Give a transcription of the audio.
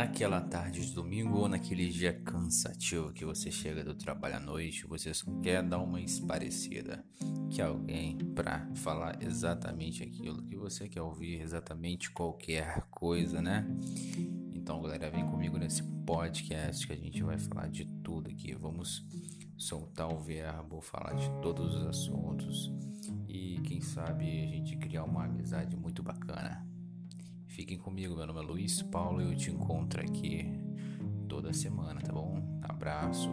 naquela tarde de domingo ou naquele dia cansativo que você chega do trabalho à noite, você só quer dar uma esparecida, que alguém para falar exatamente aquilo que você quer ouvir, exatamente qualquer coisa, né? Então, galera, vem comigo nesse podcast que a gente vai falar de tudo aqui. Vamos soltar o verbo, falar de todos os assuntos e quem sabe a gente criar uma amizade muito bacana. Fiquem comigo, meu nome é Luiz Paulo e eu te encontro aqui toda semana, tá bom? Abraço.